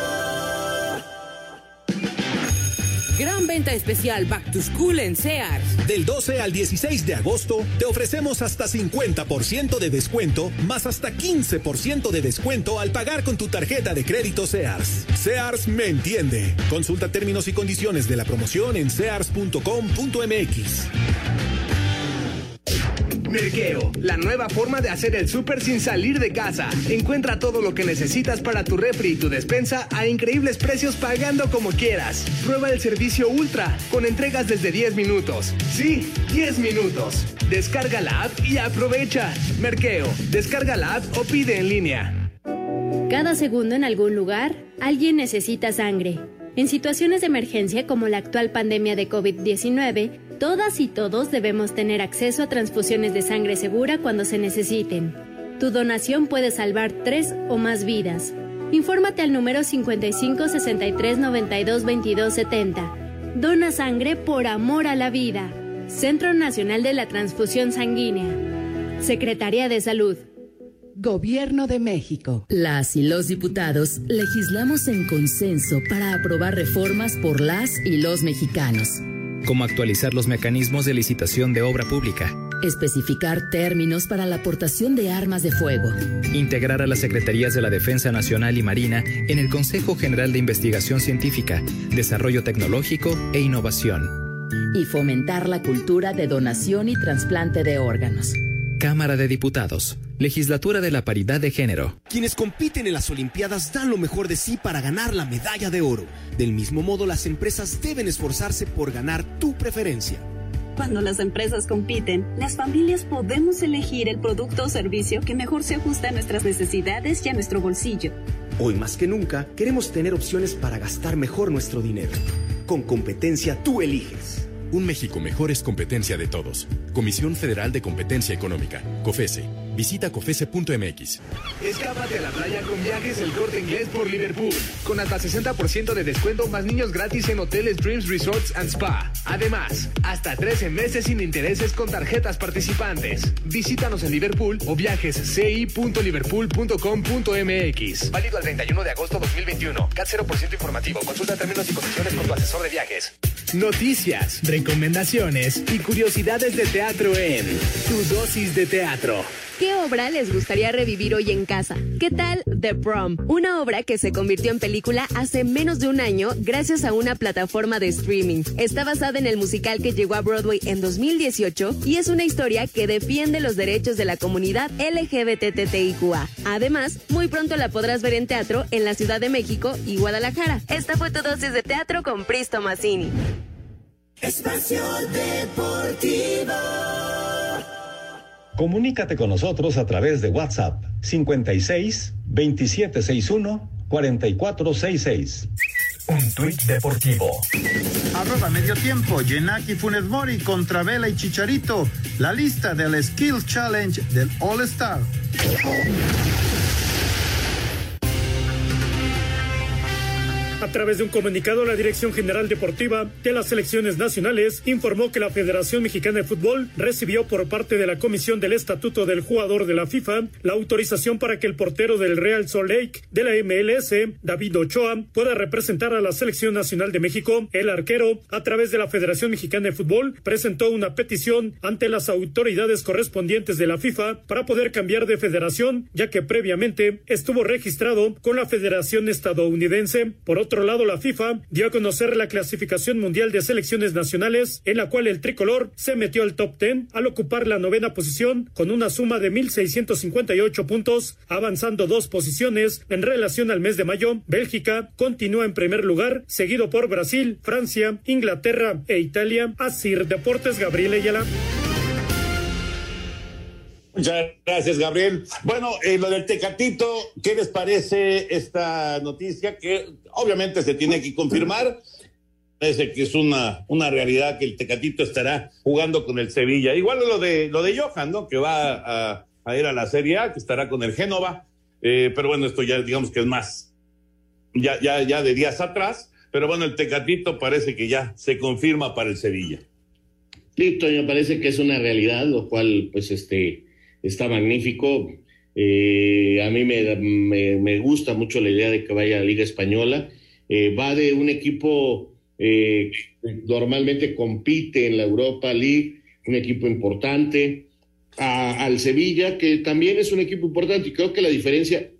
Gran venta especial Back to School en Sears. Del 12 al 16 de agosto te ofrecemos hasta 50% de descuento más hasta 15% de descuento al pagar con tu tarjeta de crédito Sears. Sears me entiende. Consulta términos y condiciones de la promoción en sears.com.mx. Merqueo, la nueva forma de hacer el súper sin salir de casa. Encuentra todo lo que necesitas para tu refri y tu despensa a increíbles precios pagando como quieras. Prueba el servicio Ultra con entregas desde 10 minutos. Sí, 10 minutos. Descarga la app y aprovecha. Merqueo, descarga la app o pide en línea. Cada segundo en algún lugar, alguien necesita sangre. En situaciones de emergencia como la actual pandemia de COVID-19, Todas y todos debemos tener acceso a transfusiones de sangre segura cuando se necesiten. Tu donación puede salvar tres o más vidas. Infórmate al número 55 63 92 22 70. Dona sangre por amor a la vida. Centro Nacional de la Transfusión Sanguínea. Secretaría de Salud. Gobierno de México. Las y los diputados legislamos en consenso para aprobar reformas por las y los mexicanos como actualizar los mecanismos de licitación de obra pública, especificar términos para la aportación de armas de fuego, integrar a las Secretarías de la Defensa Nacional y Marina en el Consejo General de Investigación Científica, Desarrollo Tecnológico e Innovación, y fomentar la cultura de donación y trasplante de órganos. Cámara de Diputados. Legislatura de la Paridad de Género. Quienes compiten en las Olimpiadas dan lo mejor de sí para ganar la medalla de oro. Del mismo modo, las empresas deben esforzarse por ganar tu preferencia. Cuando las empresas compiten, las familias podemos elegir el producto o servicio que mejor se ajusta a nuestras necesidades y a nuestro bolsillo. Hoy más que nunca queremos tener opciones para gastar mejor nuestro dinero. Con competencia tú eliges. Un México mejor es competencia de todos. Comisión Federal de Competencia Económica, COFESE. Visita COFESE.mx. Escápate a la playa con viajes El Corte Inglés por Liverpool. Con hasta 60% de descuento más niños gratis en hoteles Dreams Resorts and Spa. Además, hasta 13 meses sin intereses con tarjetas participantes. Visítanos en Liverpool o viajes ci.liverpool.com.mx. Válido al 31 de agosto 2021. CAT 0% informativo. Consulta términos y condiciones con tu asesor de viajes. Noticias, recomendaciones y curiosidades de teatro en Tu Dosis de Teatro. ¿Qué obra les gustaría revivir hoy en casa? ¿Qué tal The Prom? Una obra que se convirtió en película hace menos de un año gracias a una plataforma de streaming. Está basada en el musical que llegó a Broadway en 2018 y es una historia que defiende los derechos de la comunidad LGBTTIQA. Además, muy pronto la podrás ver en teatro en la Ciudad de México y Guadalajara. Esta fue tu dosis de teatro con Pristo Massini. Espacio Deportivo. Comunícate con nosotros a través de WhatsApp 56 2761 4466. Un tuit deportivo. Arroba medio tiempo, Yenaki Funes Mori contra Vela y Chicharito. La lista del Skills Challenge del All Star. A través de un comunicado, la Dirección General Deportiva de las Selecciones Nacionales informó que la Federación Mexicana de Fútbol recibió por parte de la Comisión del Estatuto del Jugador de la FIFA la autorización para que el portero del Real Salt Lake de la MLS, David Ochoa, pueda representar a la Selección Nacional de México. El arquero, a través de la Federación Mexicana de Fútbol, presentó una petición ante las autoridades correspondientes de la FIFA para poder cambiar de federación, ya que previamente estuvo registrado con la Federación Estadounidense. Por otro lado, la FIFA dio a conocer la clasificación mundial de selecciones nacionales, en la cual el tricolor se metió al top 10 al ocupar la novena posición con una suma de 1.658 puntos, avanzando dos posiciones en relación al mes de mayo. Bélgica continúa en primer lugar, seguido por Brasil, Francia, Inglaterra e Italia. Asir Deportes Gabriel Ayala. Muchas gracias, Gabriel. Bueno, eh, lo del Tecatito, ¿qué les parece esta noticia? Que obviamente se tiene que confirmar. Parece que es una, una realidad que el Tecatito estará jugando con el Sevilla. Igual lo de, lo de Johan, ¿no? Que va a, ir a la Serie A, que estará con el Génova. Eh, pero bueno, esto ya digamos que es más, ya, ya, ya de días atrás. Pero bueno, el Tecatito parece que ya se confirma para el Sevilla. Sí, Toño, parece que es una realidad, lo cual, pues, este, está magnífico. Eh, a mí me, me, me, gusta mucho la idea de que vaya a la Liga Española. Eh, va de un equipo eh, que normalmente compite en la Europa League, un equipo importante, al Sevilla, que también es un equipo importante. Y creo que la diferencia,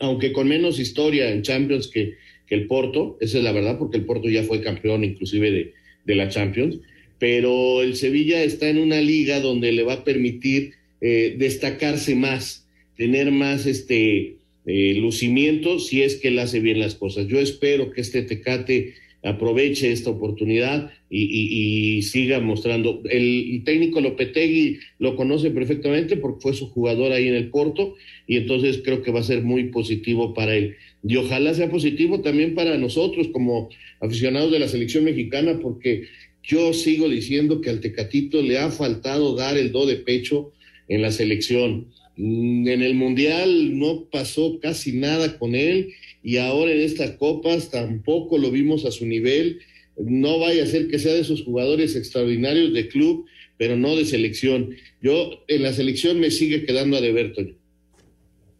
aunque con menos historia en Champions que, que el Porto, esa es la verdad, porque el Porto ya fue campeón inclusive de, de la Champions, pero el Sevilla está en una liga donde le va a permitir eh, destacarse más, tener más este eh, lucimiento si es que él hace bien las cosas. Yo espero que este Tecate aproveche esta oportunidad y, siga mostrando. El, el, técnico Lopetegui lo conoce perfectamente porque fue su jugador ahí en el Porto y entonces creo que va a ser muy positivo para él. Y ojalá sea positivo también para nosotros como aficionados de la selección mexicana porque yo sigo diciendo que al Tecatito le ha faltado dar el do de pecho en la selección. En el Mundial no pasó casi nada con él y ahora en estas copas tampoco lo vimos a su nivel. No vaya a ser que sea de esos jugadores extraordinarios de club, pero no de selección. Yo en la selección me sigue quedando a deber.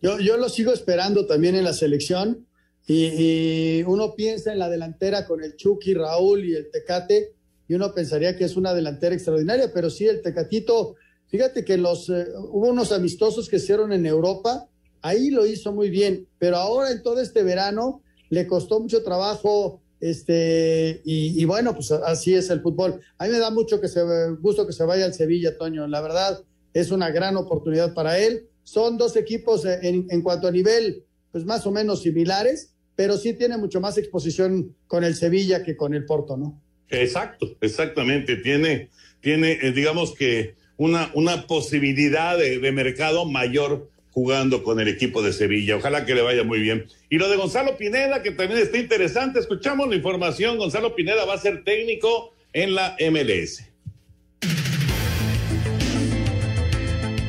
Yo, yo lo sigo esperando también en la selección y, y uno piensa en la delantera con el Chucky, Raúl y el Tecate y uno pensaría que es una delantera extraordinaria, pero sí, el Tecatito Fíjate que los, eh, hubo unos amistosos que hicieron en Europa, ahí lo hizo muy bien, pero ahora en todo este verano le costó mucho trabajo, este, y, bueno, pues así es el fútbol. A mí me da mucho que se, gusto que se vaya al Sevilla, Toño, la verdad es una gran oportunidad para él. Son dos equipos en, en cuanto a nivel, pues más o menos similares, pero sí tiene mucho más exposición con el Sevilla que con el Porto, ¿no? Exacto, exactamente. Tiene, tiene, eh, digamos que una, una posibilidad de, de, mercado mayor jugando con el equipo de Sevilla. Ojalá que le vaya muy bien. Y lo de Gonzalo Pineda, que también está interesante. Escuchamos la información. Gonzalo Pineda va a ser técnico en la MLS.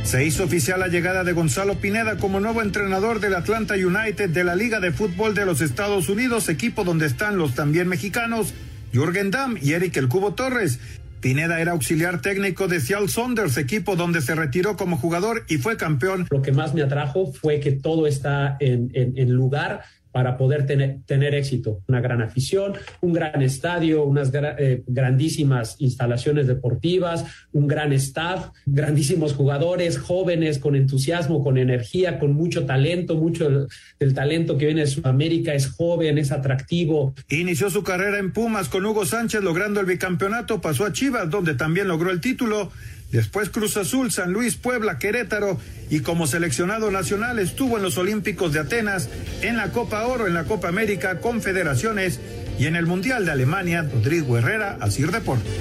Se hizo oficial la llegada de Gonzalo Pineda como nuevo entrenador del Atlanta United de la Liga de Fútbol de los Estados Unidos, equipo donde están los también mexicanos Jürgen Damm y Eric El Cubo Torres. Pineda era auxiliar técnico de Seattle Saunders, equipo donde se retiró como jugador y fue campeón. Lo que más me atrajo fue que todo está en, en, en lugar para poder tener, tener éxito. Una gran afición, un gran estadio, unas eh, grandísimas instalaciones deportivas, un gran staff, grandísimos jugadores, jóvenes con entusiasmo, con energía, con mucho talento, mucho del talento que viene de Sudamérica es joven, es atractivo. Inició su carrera en Pumas con Hugo Sánchez logrando el bicampeonato, pasó a Chivas donde también logró el título Después Cruz Azul, San Luis, Puebla, Querétaro y como seleccionado nacional estuvo en los Olímpicos de Atenas, en la Copa Oro, en la Copa América, Confederaciones y en el Mundial de Alemania, Rodrigo Herrera, Asir Deportes.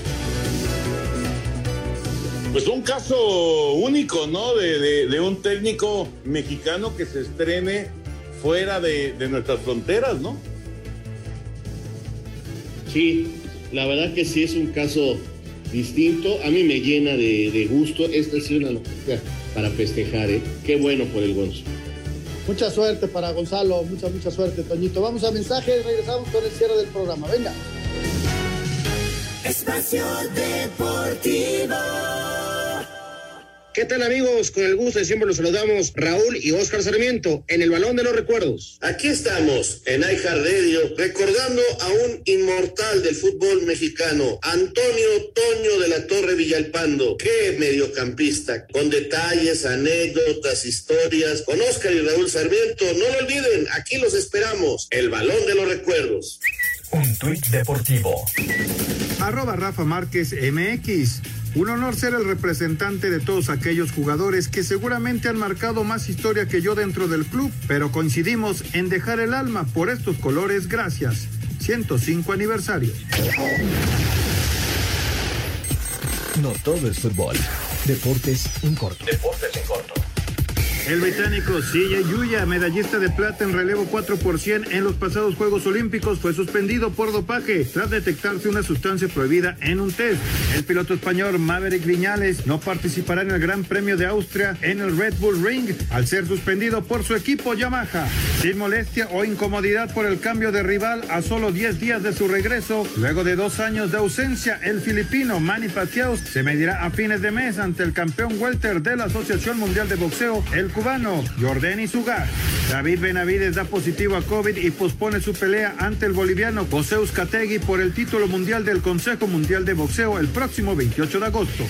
Pues un caso único, ¿no? De, de, un técnico mexicano que se estrene fuera de, de nuestras fronteras, ¿no? Sí, la verdad que sí es un caso distinto. A mí me llena de, gusto. Esta es una noticia para festejar, ¿eh? Qué bueno por el Gonzo. Mucha suerte para Gonzalo, mucha, mucha suerte, Toñito. Vamos a mensajes, regresamos con el cierre del programa. Venga. Espacio Deportivo. ¿Qué tal amigos? Con el gusto de siempre los saludamos Raúl y Oscar Sarmiento en el Balón de los Recuerdos. Aquí estamos en iHeartRadio recordando a un inmortal del fútbol mexicano, Antonio Toño de la Torre Villalpando. Qué mediocampista, con detalles, anécdotas, historias, con Oscar y Raúl Sarmiento. No lo olviden, aquí los esperamos. El Balón de los Recuerdos. Un tuit deportivo. Arroba Rafa Márquez MX. Un honor ser el representante de todos aquellos jugadores que seguramente han marcado más historia que yo dentro del club, pero coincidimos en dejar el alma por estos colores. Gracias. 105 aniversario. No todo es fútbol. Deportes en corto. Deportes en corto. El británico Silla Yuya, medallista de plata en relevo 4 por 100 en los pasados Juegos Olímpicos, fue suspendido por dopaje tras detectarse una sustancia prohibida en un test. El piloto español Maverick Viñales no participará en el Gran Premio de Austria en el Red Bull Ring al ser suspendido por su equipo Yamaha. Sin molestia o incomodidad por el cambio de rival a solo 10 días de su regreso, luego de dos años de ausencia, el filipino Manny Pacquiao se medirá a fines de mes ante el campeón welter de la Asociación Mundial de Boxeo, el cubano Jordani Sugar. David Benavides da positivo a COVID y pospone su pelea ante el boliviano José Uzcategui por el título mundial del Consejo Mundial de Boxeo el próximo 28 de agosto.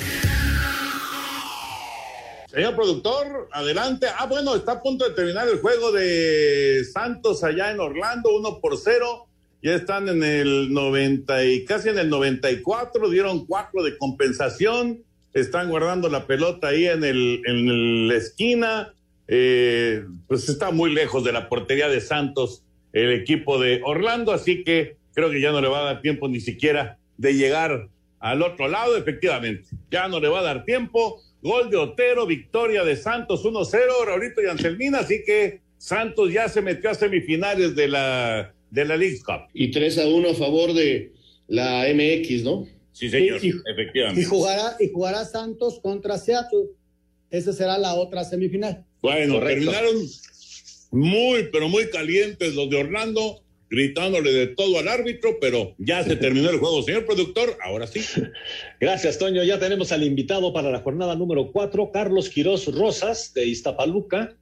Señor productor, adelante. Ah, bueno, está a punto de terminar el juego de Santos allá en Orlando, uno por cero. Ya están en el 90 y casi en el 94, dieron cuatro de compensación están guardando la pelota ahí en, el, en la esquina. Eh, pues está muy lejos de la portería de Santos el equipo de Orlando, así que creo que ya no le va a dar tiempo ni siquiera de llegar al otro lado, efectivamente. Ya no le va a dar tiempo. Gol de Otero, victoria de Santos 1-0, Raulito y Anselmina, así que Santos ya se metió a semifinales de la, de la League Cup. Y 3 a 1 a favor de la MX, ¿no? Sí, señor, efectivamente. Y jugará, y jugará Santos contra Seattle. Esa será la otra semifinal. Bueno, terminaron muy, pero muy calientes los de Orlando, gritándole de todo al árbitro, pero ya se terminó el juego. Señor productor, ahora sí. [LAUGHS] Gracias, Toño. Ya tenemos al invitado para la jornada número cuatro, Carlos Quirós Rosas, de Iztapaluca.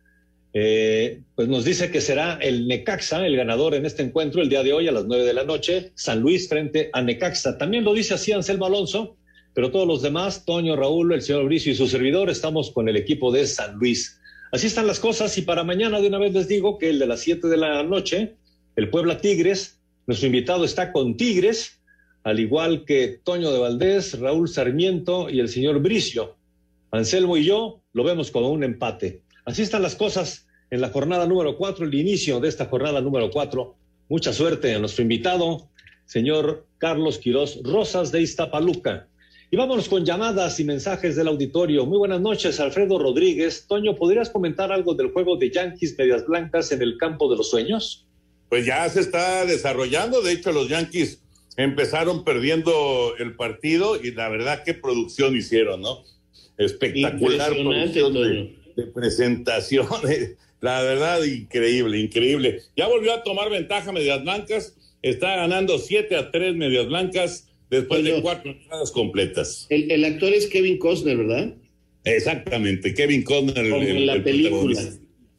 Eh, pues nos dice que será el Necaxa el ganador en este encuentro el día de hoy a las nueve de la noche, San Luis frente a Necaxa. También lo dice así Anselmo Alonso, pero todos los demás, Toño, Raúl, el señor Bricio y su servidor, estamos con el equipo de San Luis. Así están las cosas y para mañana de una vez les digo que el de las siete de la noche, el Puebla Tigres, nuestro invitado está con Tigres, al igual que Toño de Valdés, Raúl Sarmiento y el señor Bricio. Anselmo y yo lo vemos como un empate. Así están las cosas en la jornada número cuatro, el inicio de esta jornada número cuatro. Mucha suerte a nuestro invitado, señor Carlos Quirós Rosas de Iztapaluca. Y vámonos con llamadas y mensajes del auditorio. Muy buenas noches, Alfredo Rodríguez. Toño, ¿podrías comentar algo del juego de Yankees Medias Blancas en el campo de los sueños? Pues ya se está desarrollando. De hecho, los Yankees empezaron perdiendo el partido y la verdad qué producción hicieron, ¿no? Espectacular producción de, de presentaciones. [LAUGHS] La verdad, increíble, increíble. Ya volvió a tomar ventaja Medias Blancas. Está ganando 7 a 3 Medias Blancas después de cuatro entradas completas. El, el, actor es Kevin Costner, ¿verdad? Exactamente, Kevin Costner. Como el, en la película.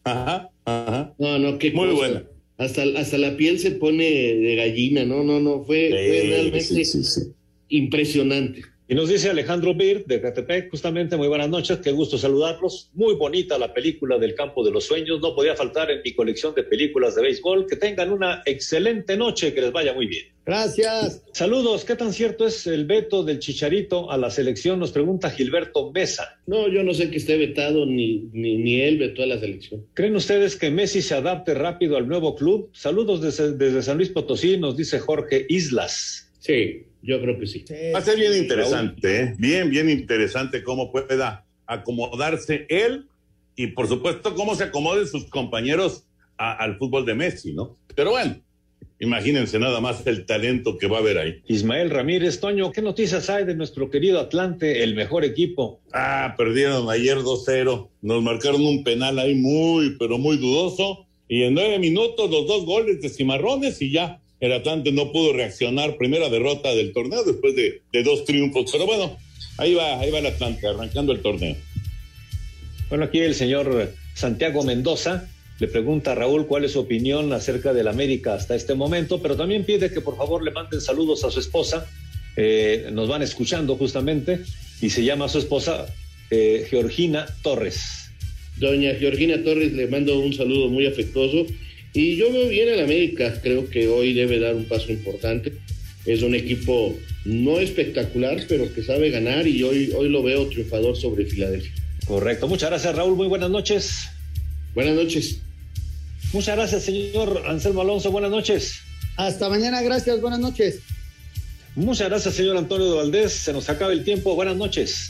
Ajá, ajá. No, no, qué Muy cosa. buena. Hasta, hasta la piel se pone de gallina, no, no, no, fue, Sí, fue realmente sí, sí, sí. impresionante. Y nos dice Alejandro Bir de Catepec, justamente, muy buenas noches, qué gusto saludarlos. Muy bonita la película del campo de los sueños, no podía faltar en mi colección de películas de béisbol. Que tengan una excelente noche, que les vaya muy bien. Gracias. Saludos, ¿qué tan cierto es el veto del Chicharito a la selección? Nos pregunta Gilberto Mesa. No, yo no sé que esté vetado, ni, ni, ni él vetó a la selección. ¿Creen ustedes que Messi se adapte rápido al nuevo club? Saludos desde, desde San Luis Potosí, nos dice Jorge Islas. Sí, yo creo que sí. Va a ser bien interesante, ¿eh? bien, bien interesante cómo pueda acomodarse él y por supuesto cómo se acomoden sus compañeros a- al fútbol de Messi, ¿no? Pero bueno, imagínense nada más el talento que va a haber ahí. Ismael Ramírez, Toño, ¿qué noticias hay de nuestro querido Atlante, el mejor equipo? Ah, perdieron ayer 2-0, nos marcaron un penal ahí muy, pero muy dudoso y en nueve minutos los dos goles de Cimarrones y ya. El Atlante no pudo reaccionar, primera derrota del torneo después de, de dos triunfos, pero bueno, ahí va, ahí va el Atlante, arrancando el torneo. Bueno, aquí el señor Santiago Mendoza le pregunta a Raúl cuál es su opinión acerca del América hasta este momento, pero también pide que por favor le manden saludos a su esposa. Eh, nos van escuchando justamente y se llama su esposa eh, Georgina Torres. Doña Georgina Torres le mando un saludo muy afectuoso y yo veo bien al América, creo que hoy debe dar un paso importante. Es un equipo no espectacular, pero que sabe ganar y hoy, hoy lo veo triunfador sobre Filadelfia. Correcto, muchas gracias Raúl, muy buenas noches. Buenas noches. Muchas gracias señor Anselmo Alonso, buenas noches. Hasta mañana, gracias, buenas noches. Muchas gracias señor Antonio de Valdés, se nos acaba el tiempo, buenas noches.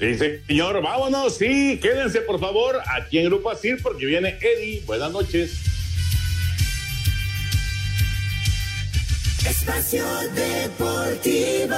Sí, señor, vámonos, sí, quédense por favor aquí en Grupo Asir porque viene Eddie. Buenas noches. Espacio Deportivo.